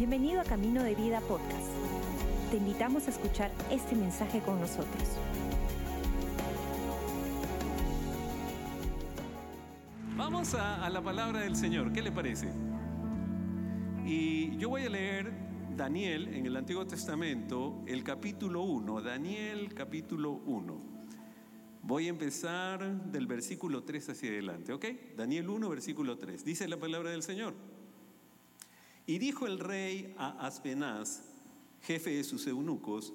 Bienvenido a Camino de Vida Podcast. Te invitamos a escuchar este mensaje con nosotros. Vamos a, la palabra del Señor, ¿qué le parece? Y yo voy a leer Daniel en el Antiguo Testamento, el capítulo 1, Daniel capítulo 1. Voy a empezar del versículo 3 hacia adelante, ¿ok? Daniel 1, versículo 3. Dice la palabra del Señor. Y dijo el rey a Aspenaz, jefe de sus eunucos,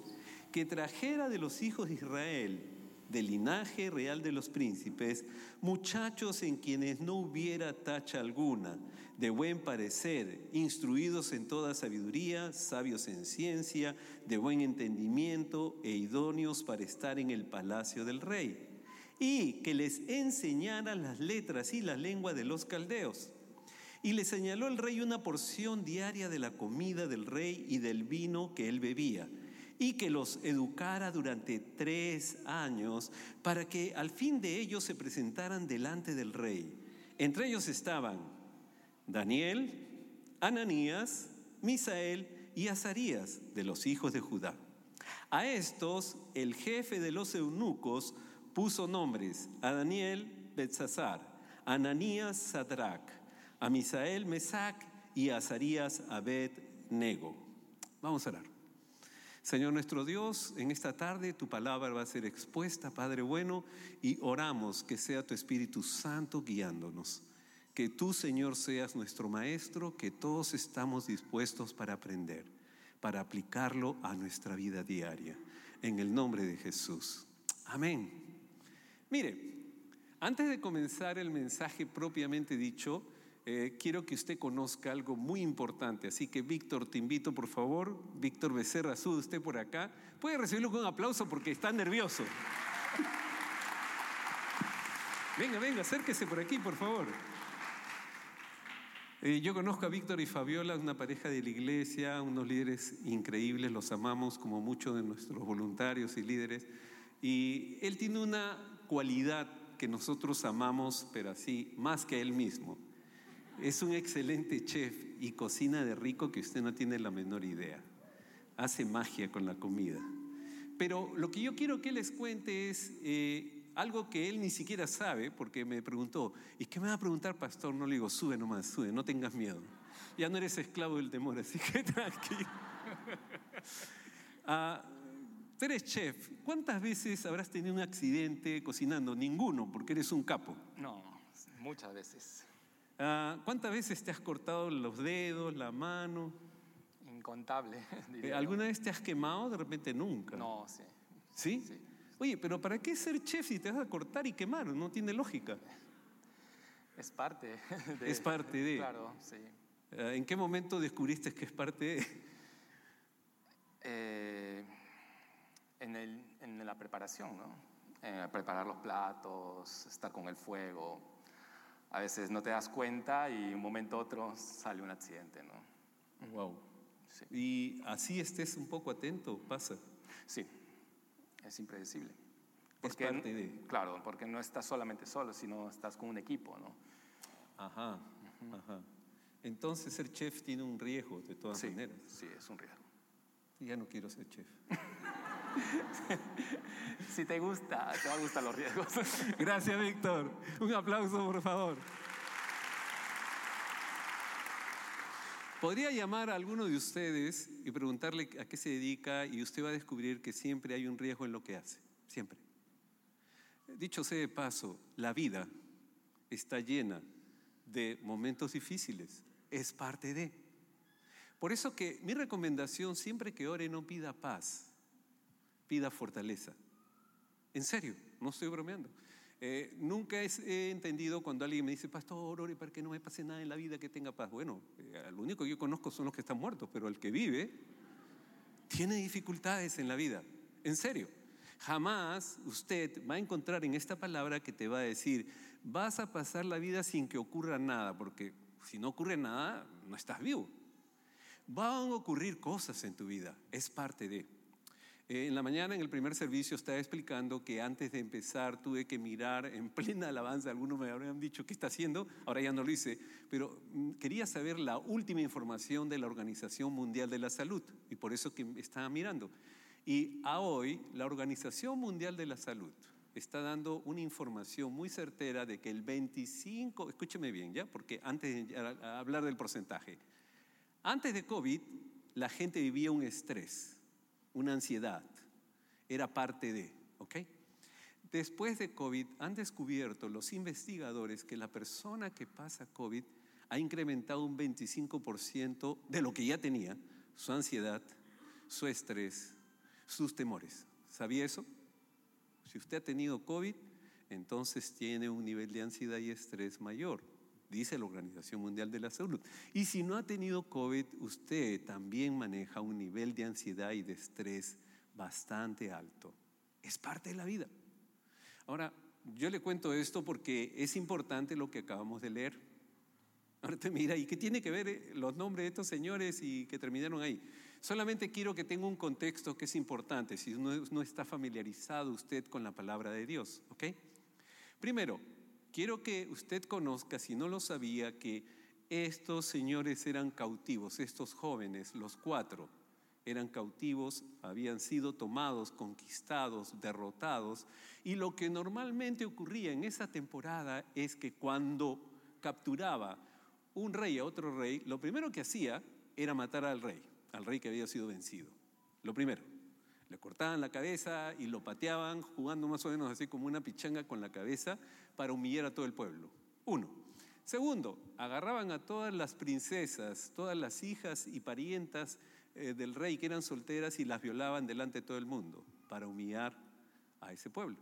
que trajera de los hijos de Israel, del linaje real de los príncipes, muchachos en quienes no hubiera tacha alguna, de buen parecer, instruidos en toda sabiduría, sabios en ciencia, de buen entendimiento e idóneos para estar en el palacio del rey, y que les enseñaran las letras y la lengua de los caldeos y le señaló el rey una porción diaria de la comida del rey y del vino que él bebía, y que los educara durante tres años para que al fin de ellos se presentaran delante del rey. Entre ellos estaban Daniel, Ananías, Misael y Azarías de los hijos de Judá. A estos el jefe de los eunucos puso nombres a Daniel Betsasar, Ananías Sadrach, a Misael Mesac y a Azarías Abed Nego. Vamos a orar. Señor nuestro Dios, en esta tarde tu palabra va a ser expuesta, Padre bueno, y oramos que sea tu Espíritu Santo guiándonos. Que tú, Señor, seas nuestro Maestro, que todos estamos dispuestos para aprender, para aplicarlo a nuestra vida diaria. En el nombre de Jesús. Amén. Mire, antes de comenzar el mensaje propiamente dicho, eh, quiero que usted conozca algo muy importante. Así que, Víctor, te invito, por favor. Víctor Becerra, sube usted por acá. Puede recibirlo con un aplauso porque está nervioso. venga, venga, acérquese por aquí, por favor. Eh, yo conozco a Víctor y Fabiola, una pareja de la iglesia, unos líderes increíbles, los amamos como muchos de nuestros voluntarios y líderes. Y él tiene una cualidad que nosotros amamos, pero así, más que él mismo. Es un excelente chef y cocina de rico que usted no tiene la menor idea. Hace magia con la comida. Pero lo que yo quiero que les cuente es eh, algo que él ni siquiera sabe, porque me preguntó, ¿y qué me va a preguntar, pastor? No le digo, sube nomás, sube, no tengas miedo. Ya no eres esclavo del temor, así que tranquilo. ah, tú eres chef. ¿Cuántas veces habrás tenido un accidente cocinando? Ninguno, porque eres un capo. No, muchas veces. Ah, ¿Cuántas veces te has cortado los dedos, la mano? Incontable. Eh, ¿Alguna vez te has quemado? De repente nunca. No, sí. ¿Sí? Sí. Oye, pero ¿para qué ser chef si te vas a cortar y quemar? No tiene lógica. Es parte de. Es parte de. Claro, sí. Ah, ¿En qué momento descubriste que es parte de? Eh, en, el, en, la preparación, ¿no? Eh, preparar los platos, estar con el fuego. A veces no te das cuenta y un momento otro sale un accidente, ¿no? Wow. Sí. Y así estés un poco atento, pasa. Sí, es impredecible. Porque, es parte de. Claro, porque no estás solamente solo, sino estás con un equipo, ¿no? Ajá, uh -huh. ajá. Entonces ser chef tiene un riesgo de todas sí, maneras. Sí, es un riesgo. Ya no quiero ser chef. si te gusta, te van a gustar los riesgos. Gracias, Víctor. Un aplauso, por favor. Podría llamar a alguno de ustedes y preguntarle a qué se dedica y usted va a descubrir que siempre hay un riesgo en lo que hace. Siempre. Dicho sea de paso, la vida está llena de momentos difíciles. Es parte de. Por eso que mi recomendación siempre que ore no pida paz, pida fortaleza. En serio, no estoy bromeando. Eh, nunca he entendido cuando alguien me dice, pastor, ore para que no me pase nada en la vida que tenga paz. Bueno, eh, lo único que yo conozco son los que están muertos, pero el que vive tiene dificultades en la vida. En serio. Jamás usted va a encontrar en esta palabra que te va a decir, vas a pasar la vida sin que ocurra nada, porque si no ocurre nada, no estás vivo. Van a ocurrir cosas en tu vida, es parte de. Eh, en la mañana, en el primer servicio, estaba explicando que antes de empezar tuve que mirar en plena alabanza. Algunos me habrían dicho, ¿qué está haciendo? Ahora ya no lo hice. Pero mm, quería saber la última información de la Organización Mundial de la Salud. Y por eso que estaba mirando. Y a hoy, la Organización Mundial de la Salud está dando una información muy certera de que el 25, escúcheme bien, ¿ya? Porque antes de hablar del porcentaje, antes de COVID, la gente vivía un estrés una ansiedad, era parte de, ¿ok? Después de COVID han descubierto los investigadores que la persona que pasa COVID ha incrementado un 25% de lo que ya tenía, su ansiedad, su estrés, sus temores. ¿Sabía eso? Si usted ha tenido COVID, entonces tiene un nivel de ansiedad y estrés mayor, dice la Organización Mundial de la Salud. Y si no ha tenido COVID, usted también maneja un nivel de ansiedad y de estrés bastante alto. Es parte de la vida. Ahora, yo le cuento esto porque es importante lo que acabamos de leer. Ahora te mira, ¿y qué tiene que ver eh, los nombres de estos señores y que terminaron ahí? Solamente quiero que tenga un contexto que es importante, si no, no está familiarizado usted con la palabra de Dios, ¿ok? Primero, Quiero que usted conozca, si no lo sabía, que estos señores eran cautivos, estos jóvenes, los cuatro, eran cautivos, habían sido tomados, conquistados, derrotados. Y lo que normalmente ocurría en esa temporada es que cuando capturaba un rey a otro rey, lo primero que hacía era matar al rey, al rey que había sido vencido. Lo primero. Le cortaban la cabeza y lo pateaban, jugando más o menos así como una pichanga con la cabeza para humillar a todo el pueblo. Uno. Segundo, agarraban a todas las princesas, todas las hijas y parientas eh, del rey que eran solteras y las violaban delante de todo el mundo para humillar a ese pueblo.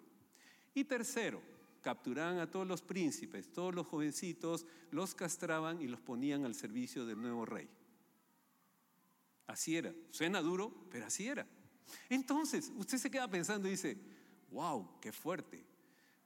Y tercero, capturaban a todos los príncipes, todos los jovencitos, los castraban y los ponían al servicio del nuevo rey. Así era. Suena duro, pero así era. Entonces, usted se queda pensando y dice, wow, qué fuerte.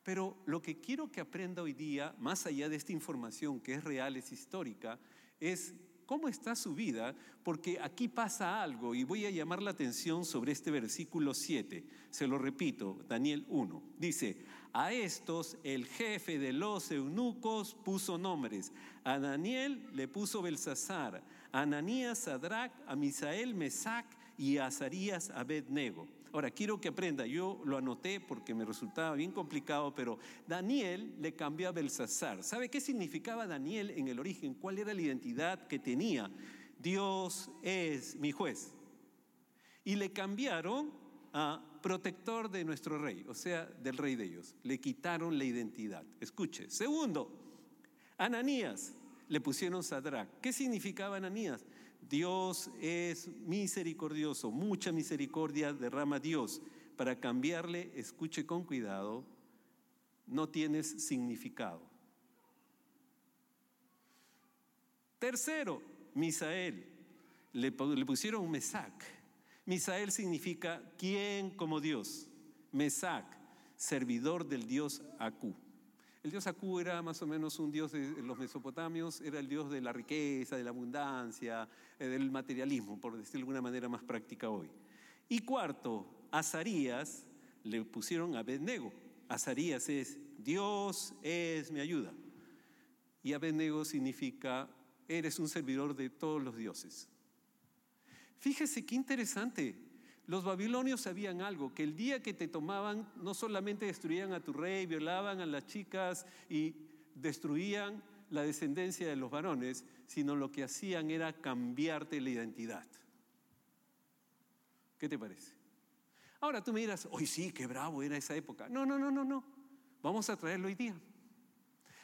Pero lo que quiero que aprenda hoy día, más allá de esta información que es real, es histórica, es cómo está su vida, porque aquí pasa algo y voy a llamar la atención sobre este versículo 7. Se lo repito, Daniel 1. Dice, a estos el jefe de los eunucos puso nombres. A Daniel le puso Belsasar, a Ananías Sadrach, a Misael Mesac y a Azarías Abednego. Ahora, quiero que aprenda, yo lo anoté porque me resultaba bien complicado, pero Daniel le cambió a Belsasar. ¿Sabe qué significaba Daniel en el origen? ¿Cuál era la identidad que tenía? Dios es mi juez. Y le cambiaron a protector de nuestro rey, o sea, del rey de ellos. Le quitaron la identidad. Escuche. Segundo, Ananías le pusieron Sadrach. ¿Qué significaba Ananías? Dios es misericordioso, mucha misericordia derrama Dios. Para cambiarle, escuche con cuidado, no tienes significado. Tercero, Misael. Le, pusieron Mesac. Misael significa quien como Dios. Mesac, servidor del Dios Acu. El dios Aku era más o menos un dios de los mesopotamios, era el dios de la riqueza, de la abundancia, eh, del materialismo, por decirlo de alguna manera más práctica hoy. Y cuarto, Azarías le pusieron a Abednego. Azarías es Dios es mi ayuda. Y Abednego significa eres un servidor de todos los dioses. Fíjese qué interesante. Los babilonios sabían algo, que el día que te tomaban, no solamente destruían a tu rey, violaban a las chicas y destruían la descendencia de los varones, sino lo que hacían era cambiarte la identidad. ¿Qué te parece? Ahora tú me dirás, hoy sí, qué bravo era esa época. No, no, no, no, no. Vamos a traerlo hoy día.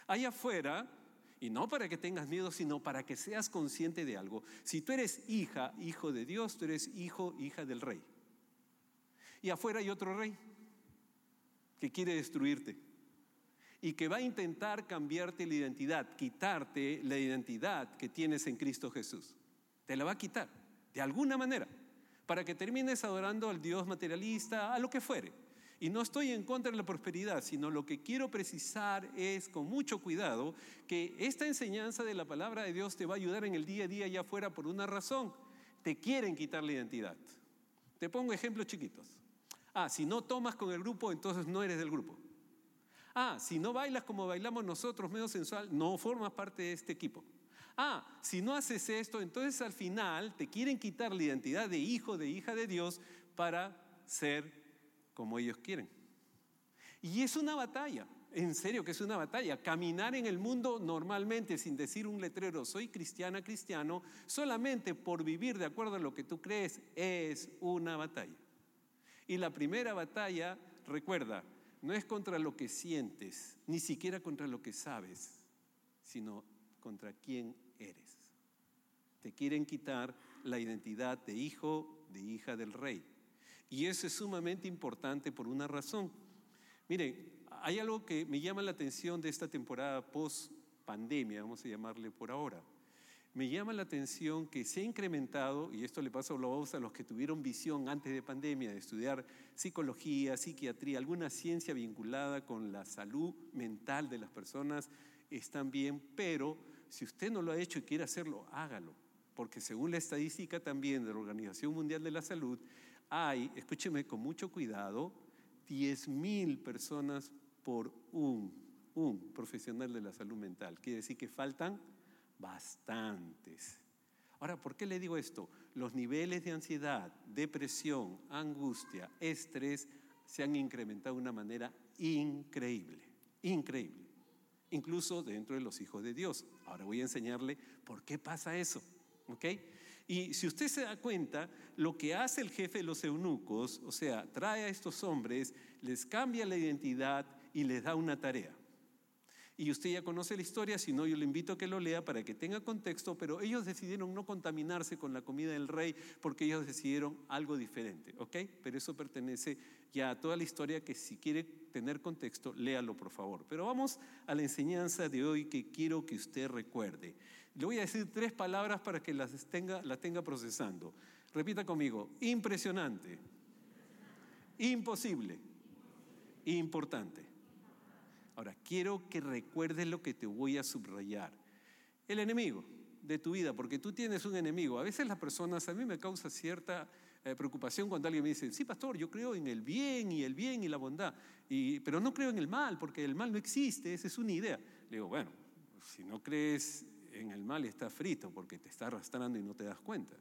Allá afuera, y no para que tengas miedo, sino para que seas consciente de algo. Si tú eres hija, hijo de Dios, tú eres hijo, hija del rey. Y afuera hay otro rey que quiere destruirte y que va a intentar cambiarte la identidad, quitarte la identidad que tienes en Cristo Jesús. Te la va a quitar, de alguna manera, para que termines adorando al Dios materialista, a lo que fuere. Y no estoy en contra de la prosperidad, sino lo que quiero precisar es con mucho cuidado que esta enseñanza de la palabra de Dios te va a ayudar en el día a día allá afuera por una razón. Te quieren quitar la identidad Te pongo ejemplos chiquitos. Ah, si no tomas con el grupo, entonces no eres del grupo. Ah, si no bailas como bailamos nosotros, medio sensual, no formas parte de este equipo. Ah, si no haces esto, entonces al final te quieren quitar la identidad de hijo, de hija de Dios para ser como ellos quieren. Y es una batalla, en serio que es una batalla. Caminar en el mundo normalmente sin decir un letrero, soy cristiana, cristiano, solamente por vivir de acuerdo a lo que tú crees, es una batalla. Y la primera batalla, recuerda, no es contra lo que sientes, ni siquiera contra lo que sabes, sino contra quién eres. Te quieren quitar la identidad de hijo, de hija del rey. Y eso es sumamente importante por una razón. Miren, hay algo que me llama la atención de esta temporada post pandemia, vamos a llamarle por ahora me llama la atención que se ha incrementado, y esto le pasa a los, que tuvieron visión antes de pandemia de estudiar psicología, psiquiatría, alguna ciencia vinculada con la salud mental de las personas, están bien, pero si usted no lo ha hecho y quiere hacerlo, hágalo, porque según la estadística también de la Organización Mundial de la Salud, hay, escúcheme con mucho cuidado, 10.000 personas por un, un profesional de la salud mental. Quiere decir que faltan bastantes. Ahora, ¿por qué le digo esto? Los niveles de ansiedad, depresión, angustia, estrés se han incrementado de una manera increíble, increíble, incluso dentro de los hijos de Dios. Ahora voy a enseñarle por qué pasa eso, ¿ok? Y si usted se da cuenta, lo que hace el jefe de los eunucos, o sea, trae a estos hombres, les cambia la identidad y les da una tarea. Y usted ya conoce la historia, si no, yo le invito a que lo lea para que tenga contexto, pero ellos decidieron no contaminarse con la comida del rey porque ellos decidieron algo diferente, ¿ok? Pero eso pertenece ya a toda la historia que si quiere tener contexto, léalo por favor. Pero vamos a la enseñanza de hoy que quiero que usted recuerde. Le voy a decir tres palabras para que las tenga, las tenga procesando. Repita conmigo, impresionante, imposible, importante. Ahora, quiero que recuerdes lo que te voy a subrayar. El enemigo de tu vida, porque tú tienes un enemigo. A veces las personas, a mí me causa cierta eh, preocupación cuando alguien me dice, sí, pastor, yo creo en el bien y el bien y la bondad, pero no creo en el mal, porque el mal no existe, esa es una idea. Le digo, bueno, si no crees en el mal está frito, porque te está arrastrando y no te das cuenta.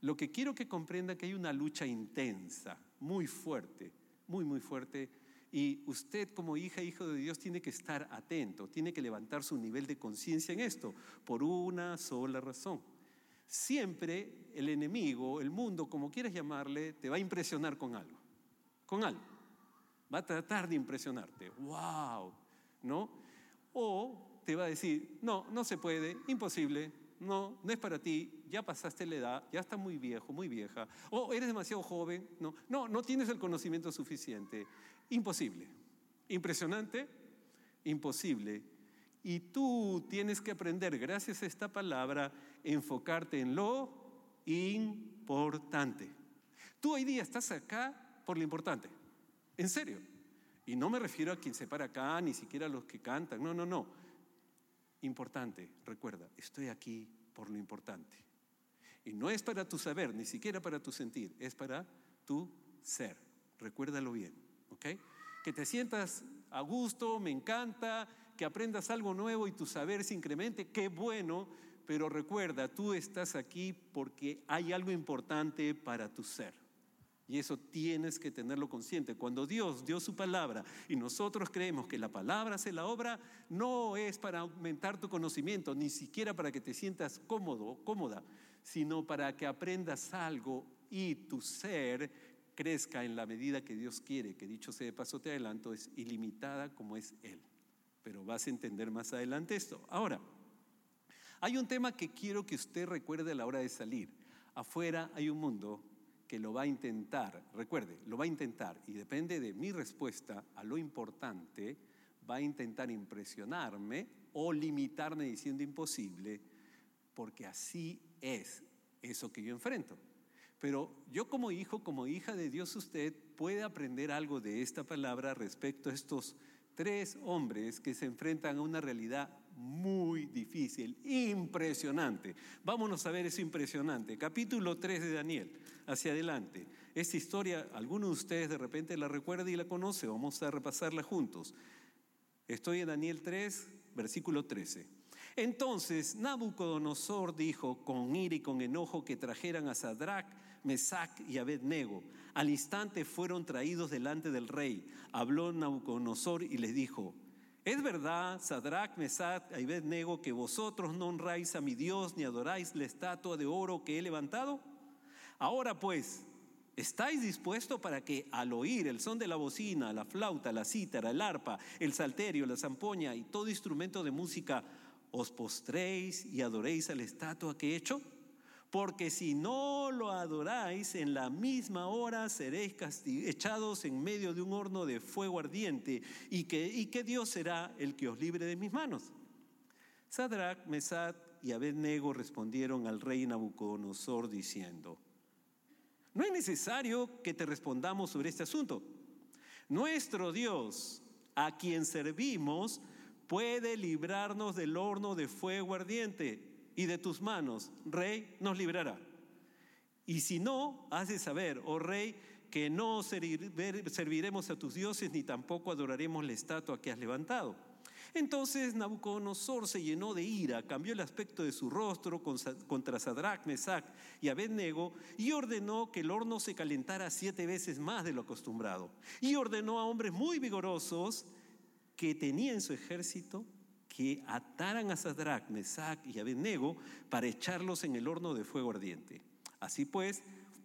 Lo que quiero que comprenda que hay una lucha intensa, muy fuerte, muy, muy fuerte y usted como hija, hijo de Dios, tiene que estar atento, tiene que levantar su nivel de conciencia en esto, por una sola razón. Siempre el enemigo, el mundo, como quieras llamarle, te va a impresionar con algo, con algo. Va a tratar de impresionarte, wow, ¿no? O te va a decir, no, no se puede, imposible, no, no es para ti, ya pasaste la edad, ya estás muy viejo, muy vieja, o eres demasiado joven, no, no, no tienes el conocimiento suficiente, Imposible. Impresionante, imposible. Y tú tienes que aprender, gracias a esta palabra, enfocarte en lo importante. Tú hoy día estás acá por lo importante. En serio. Y no me refiero a quien se para acá, ni siquiera a los que cantan. No, no, no. Importante, recuerda, estoy aquí por lo importante. Y no es para tu saber, ni siquiera para tu sentir, es para tu ser. Recuérdalo bien. Que te sientas a gusto, me encanta, que aprendas algo nuevo y tu saber se incremente, qué bueno, pero recuerda, tú estás aquí porque hay algo importante para tu ser. Y eso tienes que tenerlo consciente. Cuando Dios dio su palabra y nosotros creemos que la palabra hace la obra, no es para aumentar tu conocimiento, ni siquiera para que te sientas cómodo, cómoda, sino para que aprendas algo y tu ser crezca en la medida que Dios quiere, que dicho sea de paso te adelanto, es ilimitada como es Él. Pero vas a entender más adelante esto. Ahora, hay un tema que quiero que usted recuerde a la hora de salir. Afuera hay un mundo que lo va a intentar, recuerde, lo va a intentar y depende de mi respuesta a lo importante, va a intentar impresionarme o limitarme diciendo imposible, porque así es eso que yo enfrento. Pero yo como hijo, como hija de Dios, usted puede aprender algo de esta palabra respecto a estos tres hombres que se enfrentan a una realidad muy difícil, impresionante. Vámonos a ver eso impresionante. Capítulo 3 de Daniel, hacia adelante. Esta historia, alguno de ustedes de repente la recuerda y la conoce, vamos a repasarla juntos. Estoy en Daniel 3, versículo 13. Entonces Nabucodonosor dijo con ira y con enojo que trajeran a Sadrach, Mesach y Abednego. Al instante fueron traídos delante del rey. Habló Nabucodonosor y les dijo, ¿Es verdad, Sadrach, Mesach y Abednego, que vosotros no honráis a mi Dios ni adoráis la estatua de oro que he levantado? Ahora pues, ¿estáis dispuestos para que al oír el son de la bocina, la flauta, la cítara, el arpa, el salterio, la zampoña y todo instrumento de música, os postréis y adoréis a la estatua que he hecho? Porque si no lo adoráis, en la misma hora seréis echados en medio de un horno de fuego ardiente, y que, Dios será el que os libre de mis manos. Sadrach, Mesad y Abednego respondieron al rey Nabucodonosor diciendo, no es necesario que te respondamos sobre este asunto. Nuestro Dios, a quien servimos, puede librarnos del horno de fuego ardiente y de tus manos, rey, nos librará. Y si no, de saber, oh rey, que no serviremos a tus dioses ni tampoco adoraremos la estatua que has levantado. Entonces Nabucodonosor se llenó de ira, cambió el aspecto de su rostro contra Sadrach, Mesach y Abednego y ordenó que el horno se calentara siete veces más de lo acostumbrado. Y ordenó a hombres muy vigorosos que tenía en su ejército que ataran a Sadrach, Mesach y Abednego para echarlos en el horno de fuego ardiente. Así pues,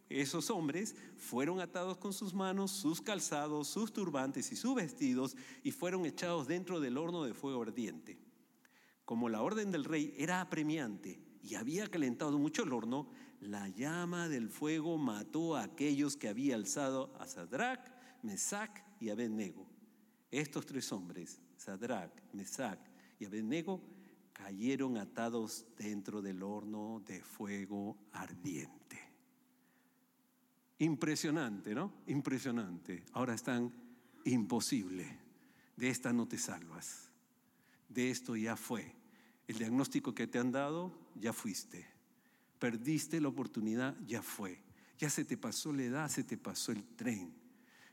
esos hombres fueron atados con sus manos, sus calzados, sus turbantes y sus vestidos y fueron echados dentro del horno de fuego ardiente. Como la orden del rey era apremiante y había calentado mucho el horno, la llama del fuego mató a aquellos que había alzado a Sadrach, Mesach y Abednego. Estos tres hombres, Sadrach, Mesach y Abednego cayeron atados dentro del horno de fuego ardiente. Impresionante, ¿no? Impresionante. Ahora están imposible. De esta no te salvas. De esto ya fue. El diagnóstico que te han dado, ya fuiste. Perdiste la oportunidad, ya fue. Ya se te pasó la edad, se te pasó el tren.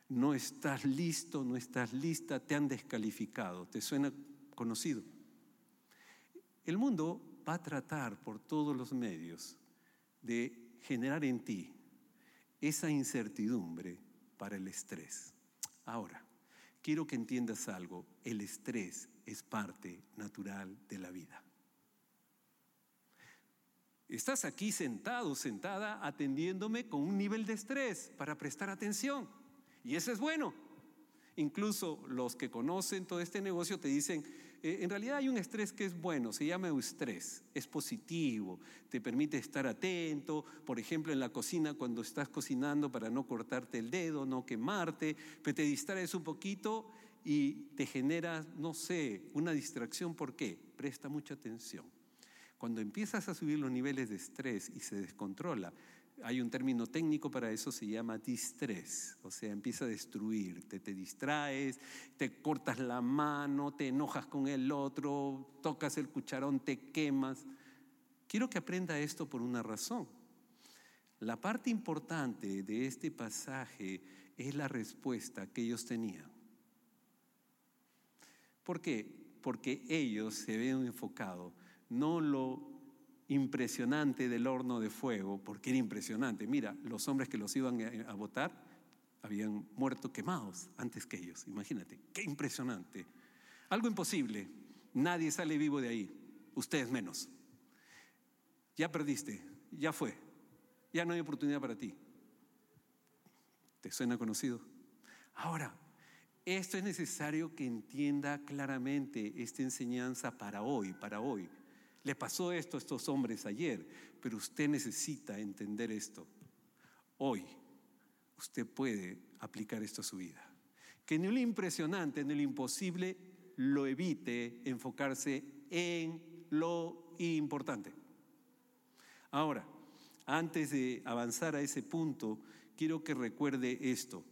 No estás listo, no estás lista, te han descalificado. ¿Te suena conocido? El mundo va a tratar por todos los medios de generar en ti esa incertidumbre para el estrés. Ahora, quiero que entiendas algo, el estrés es parte natural de la vida. Estás aquí sentado, sentada, atendiéndome con un nivel de estrés para prestar atención. Y eso es bueno. Incluso los que conocen todo este negocio te dicen, eh, en realidad hay un estrés que es bueno, se llama eustrés, es positivo, te permite estar atento, por ejemplo en la cocina cuando estás cocinando para no cortarte el dedo, no quemarte, pero te distraes un poquito y te genera, no sé, una distracción, ¿por qué? Presta mucha atención. Cuando empiezas a subir los niveles de estrés y se descontrola, hay un término técnico para eso, se llama distrés, o sea, empieza a destruirte, te distraes, te cortas la mano, te enojas con el otro, tocas el cucharón, te quemas. Quiero que aprenda esto por una razón. La parte importante de este pasaje es la respuesta que ellos tenían. ¿Por qué? Porque ellos se habían enfocado no lo impresionante del horno de fuego, porque era impresionante. Mira, los hombres que los iban a votar habían muerto quemados antes que ellos. Imagínate, qué impresionante. Algo imposible. Nadie sale vivo de ahí. Ustedes menos. Ya perdiste, ya fue. Ya no hay oportunidad para ti. ¿Te suena conocido? Ahora, esto es necesario que entienda claramente esta enseñanza para hoy, para hoy. Le pasó esto a estos hombres ayer, pero usted necesita entender esto. Hoy usted puede aplicar esto a su vida. Que en lo impresionante, en lo imposible, lo evite enfocarse en lo importante. Ahora, antes de avanzar a ese punto, quiero que recuerde esto.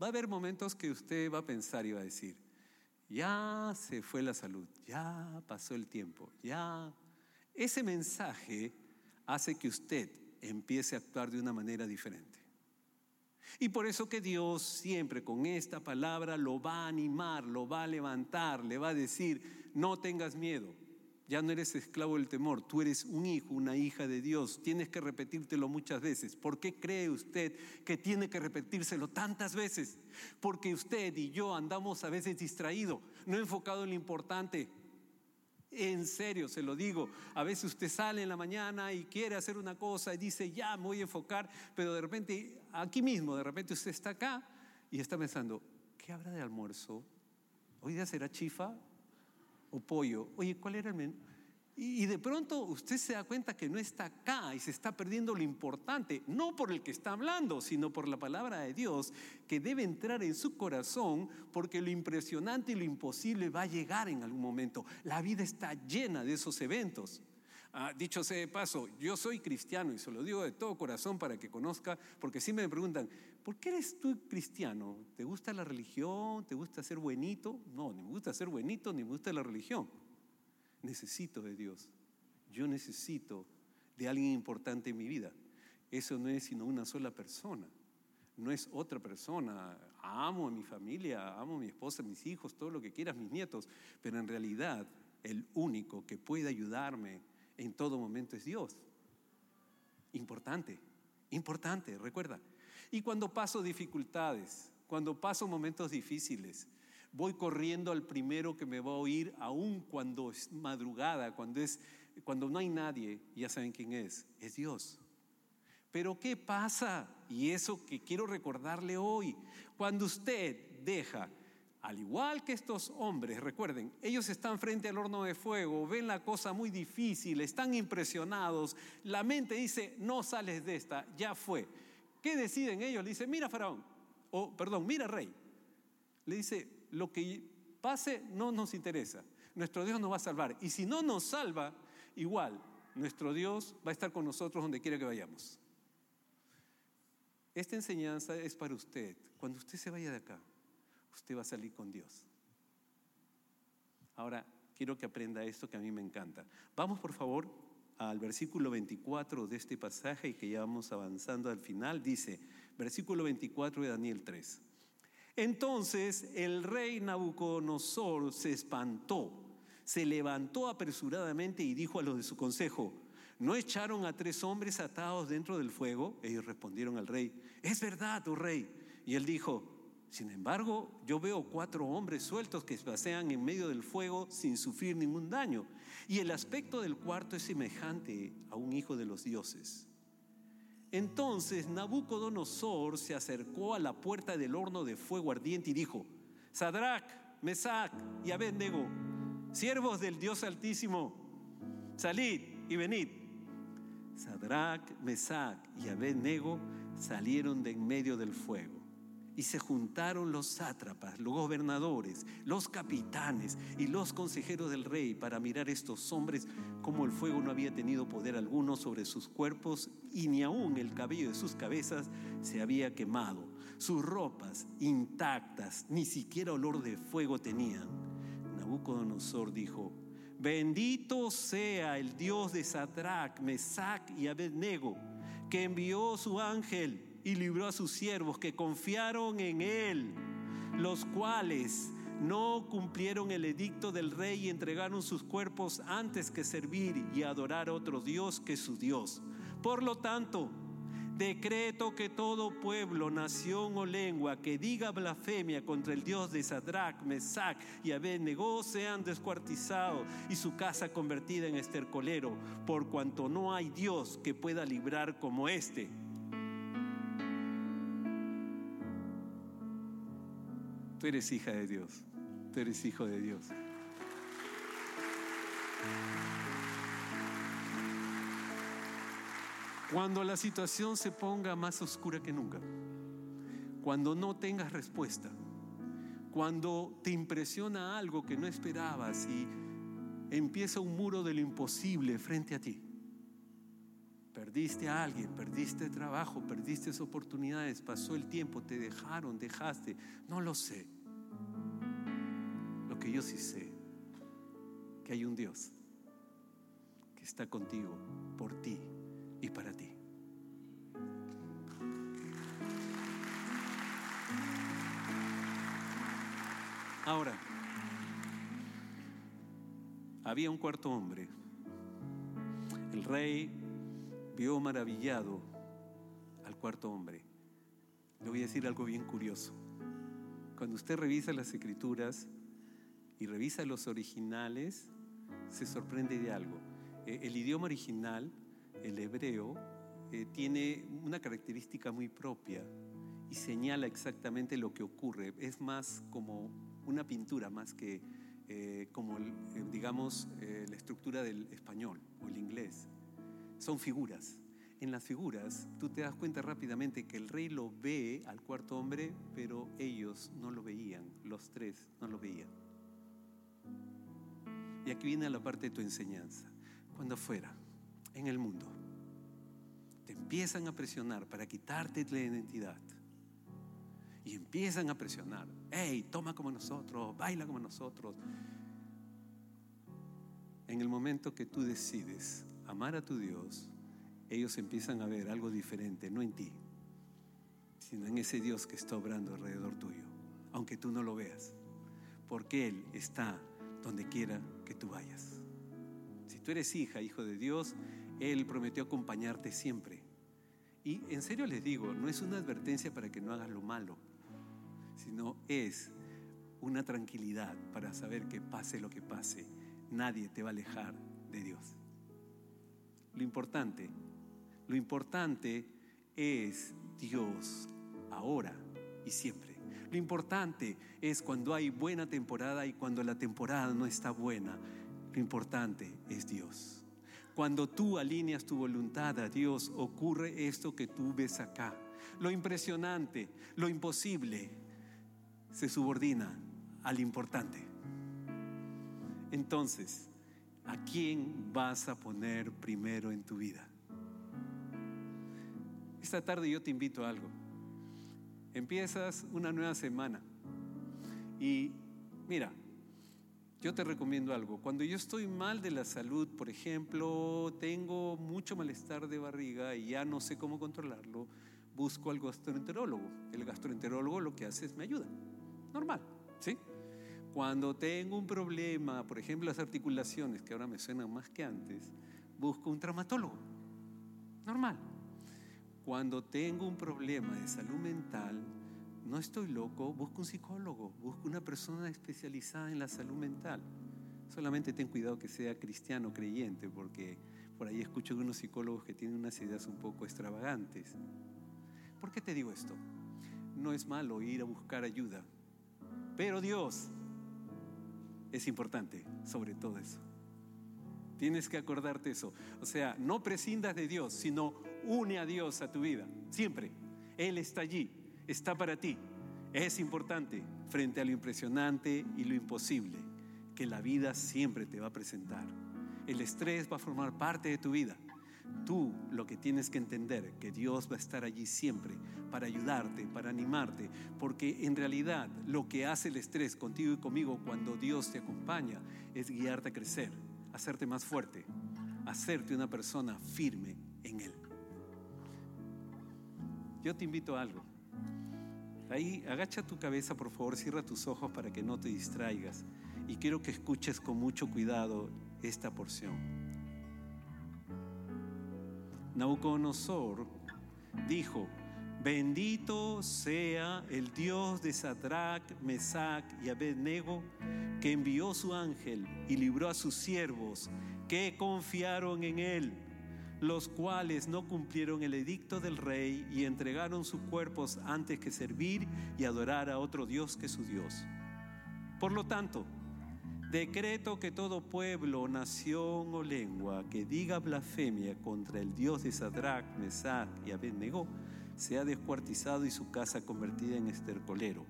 Va a haber momentos que usted va a pensar y va a decir, ya se fue la salud, ya pasó el tiempo, ya. Ese mensaje hace que usted empiece a actuar de una manera diferente. Y por eso que Dios siempre con esta palabra lo va a animar, lo va a levantar, le va a decir, no tengas miedo, ya no eres esclavo del temor, tú eres un hijo, una hija de Dios, tienes que repetírtelo muchas veces. ¿Por qué cree usted que tiene que repetírselo tantas veces? Porque usted y yo andamos a veces distraídos, no enfocado en lo importante. En serio, se lo digo. A veces usted sale en la mañana y quiere hacer una cosa y dice, ya me voy a enfocar, pero de repente, aquí mismo, de repente usted está acá y está pensando, ¿qué habrá de almuerzo? ¿Hoy día será chifa? O pollo. Oye, ¿cuál era el menú? Y, de pronto usted se da cuenta que no está acá y se está perdiendo lo importante, no por el que está hablando, sino por la palabra de Dios que debe entrar en su corazón porque lo impresionante y lo imposible va a llegar en algún momento. La vida está llena de esos eventos. Ah, dicho sea de paso, yo soy cristiano y se lo digo de todo corazón para que conozca, porque siempre me preguntan, ¿por qué eres tú cristiano? ¿Te gusta la religión? ¿Te gusta ser buenito? No, ni me gusta ser buenito, ni me gusta la religión. Necesito de Dios. Yo necesito de alguien importante en mi vida. Eso no es sino una sola persona. No es otra persona. Amo a mi familia, amo a mi esposa, a mis hijos, todo lo que quieras, mis nietos. Pero en realidad, el único que puede ayudarme en todo momento es Dios. Importante, importante, recuerda. Y cuando paso dificultades, cuando paso momentos difíciles, voy corriendo al primero que me va a oír, aun cuando es madrugada, cuando, es, cuando no hay nadie, ya saben quién es, es Dios. Pero ¿qué pasa? Y eso que quiero recordarle hoy, cuando usted deja al igual que estos hombres, recuerden, ellos están frente al horno de fuego, ven la cosa muy difícil, están impresionados, la mente dice, no sales de esta, ya fue. ¿Qué deciden ellos? Le dice, mira faraón, o perdón, mira rey. Le dice, lo que pase no nos interesa, nuestro Dios nos va a salvar. Y si no nos salva, igual, nuestro Dios va a estar con nosotros donde quiera que vayamos. Esta enseñanza es para usted, cuando usted se vaya de acá usted va a salir con Dios. Ahora, quiero que aprenda esto que a mí me encanta. Vamos, por favor, al versículo 24 de este pasaje y que ya vamos avanzando al final. Dice, versículo 24 de Daniel 3. Entonces el rey Nabucodonosor se espantó, se levantó apresuradamente y dijo a los de su consejo, ¿no echaron a tres hombres atados dentro del fuego? Ellos respondieron al rey, es verdad, oh rey. Y él dijo, sin embargo, yo veo cuatro hombres sueltos que pasean en medio del fuego sin sufrir ningún daño. Y el aspecto del cuarto es semejante a un hijo de los dioses. Entonces Nabucodonosor se acercó a la puerta del horno de fuego ardiente y dijo, Sadrach, Mesach y Abednego, siervos del Dios Altísimo, salid y venid. Sadrach, Mesach y Abednego salieron de en medio del fuego y se juntaron los sátrapas, los gobernadores, los capitanes y los consejeros del rey para mirar estos hombres como el fuego no había tenido poder alguno sobre sus cuerpos y ni aún el cabello de sus cabezas se había quemado. Sus ropas intactas, ni siquiera olor de fuego tenían. Nabucodonosor dijo, Bendito sea el Dios de Sadrach, Mesach y Abednego, que envió su ángel y libró a sus siervos que confiaron en él, los cuales no cumplieron el edicto del rey y entregaron sus cuerpos antes que servir y adorar otro Dios que su Dios. Por lo tanto, decreto que todo pueblo, nación o lengua que diga blasfemia contra el Dios de Sadrach, Mesach y Abednego sean descuartizados y su casa convertida en estercolero, por cuanto no hay Dios que pueda librar como este Tú eres hija de Dios. Tú eres hijo de Dios. Cuando la situación se ponga más oscura que nunca, cuando no tengas respuesta, cuando te impresiona algo que no esperabas y empieza un muro de lo imposible frente a ti, Perdiste a alguien, perdiste trabajo, perdiste oportunidades, pasó el tiempo, te dejaron, dejaste, no lo sé. Lo que yo sí sé que hay un Dios que está contigo, por ti y para ti. Ahora, había un cuarto hombre. El rey vio maravillado al cuarto hombre. Le voy a decir algo bien curioso. Cuando usted revisa las escrituras y revisa los originales, se sorprende de algo. Eh, el idioma original, el hebreo, eh, tiene una característica muy propia y señala exactamente lo que ocurre. Es más como una pintura, más que eh, como, digamos, la estructura del español o el inglés. Son figuras en las figuras, tú te das cuenta rápidamente que el rey lo ve al cuarto hombre, pero ellos no lo veían, los tres no lo veían. Y aquí viene la parte de tu enseñanza. Cuando fuera, en el mundo, te empiezan a presionar para quitarte la identidad. Y empiezan a presionar, hey, toma como nosotros, baila como nosotros. En el momento que tú decides amar a tu Dios, ellos empiezan a ver algo diferente, no en ti, sino en ese Dios que está obrando alrededor tuyo, aunque tú no lo veas, porque Él está donde quiera que tú vayas. Si tú eres hija, hijo de Dios, Él prometió acompañarte siempre. Y en serio les digo, no es una advertencia para que no hagas lo malo, sino es una tranquilidad para saber que pase lo que pase, nadie te va a alejar de Dios. Lo importante lo importante es Dios ahora y siempre. Lo importante es cuando hay buena temporada y cuando la temporada no está buena. Lo importante es Dios. Cuando tú alineas tu voluntad a Dios, ocurre esto que tú ves acá. Lo impresionante, lo imposible, se subordina al importante. Entonces, ¿a quién vas a poner primero en tu vida? Esta tarde yo te invito a algo. Empiezas una nueva semana y mira, yo te recomiendo algo. Cuando yo estoy mal de la salud, por ejemplo, tengo mucho malestar de barriga y ya no sé cómo controlarlo, busco al gastroenterólogo. El gastroenterólogo lo que hace es me ayuda. Normal, ¿sí? Cuando tengo un problema, por ejemplo, las articulaciones, que ahora me suenan más que antes, busco un traumatólogo. Normal. Cuando tengo un problema de salud mental, no estoy loco, busco un psicólogo, busco una persona especializada en la salud mental. Solamente ten cuidado que sea cristiano, creyente, porque por ahí escucho de unos psicólogos que tienen unas ideas un poco extravagantes. ¿Por qué te digo esto? No es malo ir a buscar ayuda, pero Dios es importante sobre todo eso. Tienes que acordarte eso. O sea, no prescindas de Dios, sino Une a Dios a tu vida, siempre. Él está allí, está para ti. Es importante frente a lo impresionante y lo imposible que la vida siempre te va a presentar. El estrés va a formar parte de tu vida. Tú lo que tienes que entender que Dios va a estar allí siempre para ayudarte, para animarte, porque en realidad lo que hace el estrés contigo y conmigo cuando Dios te acompaña es guiarte a crecer, hacerte más fuerte, hacerte una persona firme en Él. Yo te invito a algo. Ahí, agacha tu cabeza, por favor, cierra tus ojos para que no te distraigas. Y quiero que escuches con mucho cuidado esta porción. Nabucodonosor dijo, bendito sea el Dios de Sadrach, Mesach y Abednego, que envió su ángel y libró a sus siervos que confiaron en él los cuales no cumplieron el edicto del rey y entregaron sus cuerpos antes que servir y adorar a otro Dios que su Dios. Por lo tanto, decreto que todo pueblo, nación o lengua que diga blasfemia contra el Dios de Sadrach, Mesach y Abednego sea descuartizado y su casa convertida en estercolero,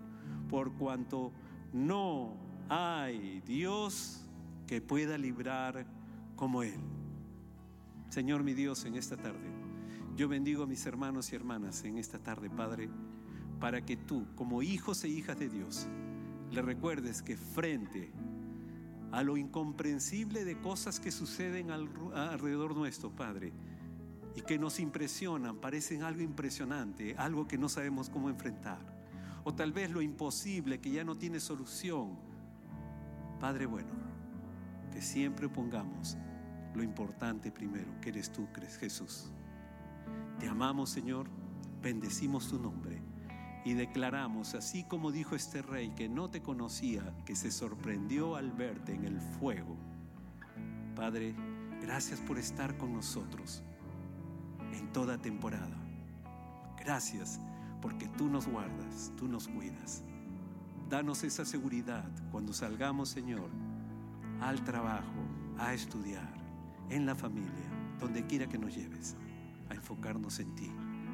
por cuanto no hay Dios que pueda librar como Él. Señor mi Dios, en esta tarde, yo bendigo a mis hermanos y hermanas en esta tarde, Padre, para que tú, como hijos e hijas de Dios, le recuerdes que frente a lo incomprensible de cosas que suceden alrededor nuestro, Padre, y que nos impresionan, parecen algo impresionante, algo que no sabemos cómo enfrentar, o tal vez lo imposible que ya no tiene solución. Padre bueno, que siempre pongamos lo importante primero, que eres tú, crees Jesús. Te amamos, Señor, bendecimos tu nombre y declaramos, así como dijo este rey que no te conocía, que se sorprendió al verte en el fuego. Padre, gracias por estar con nosotros en toda temporada. Gracias porque tú nos guardas, tú nos cuidas. Danos esa seguridad cuando salgamos, Señor, al trabajo, a estudiar, en la familia, donde quiera que nos lleves, a enfocarnos en ti,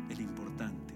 el importante,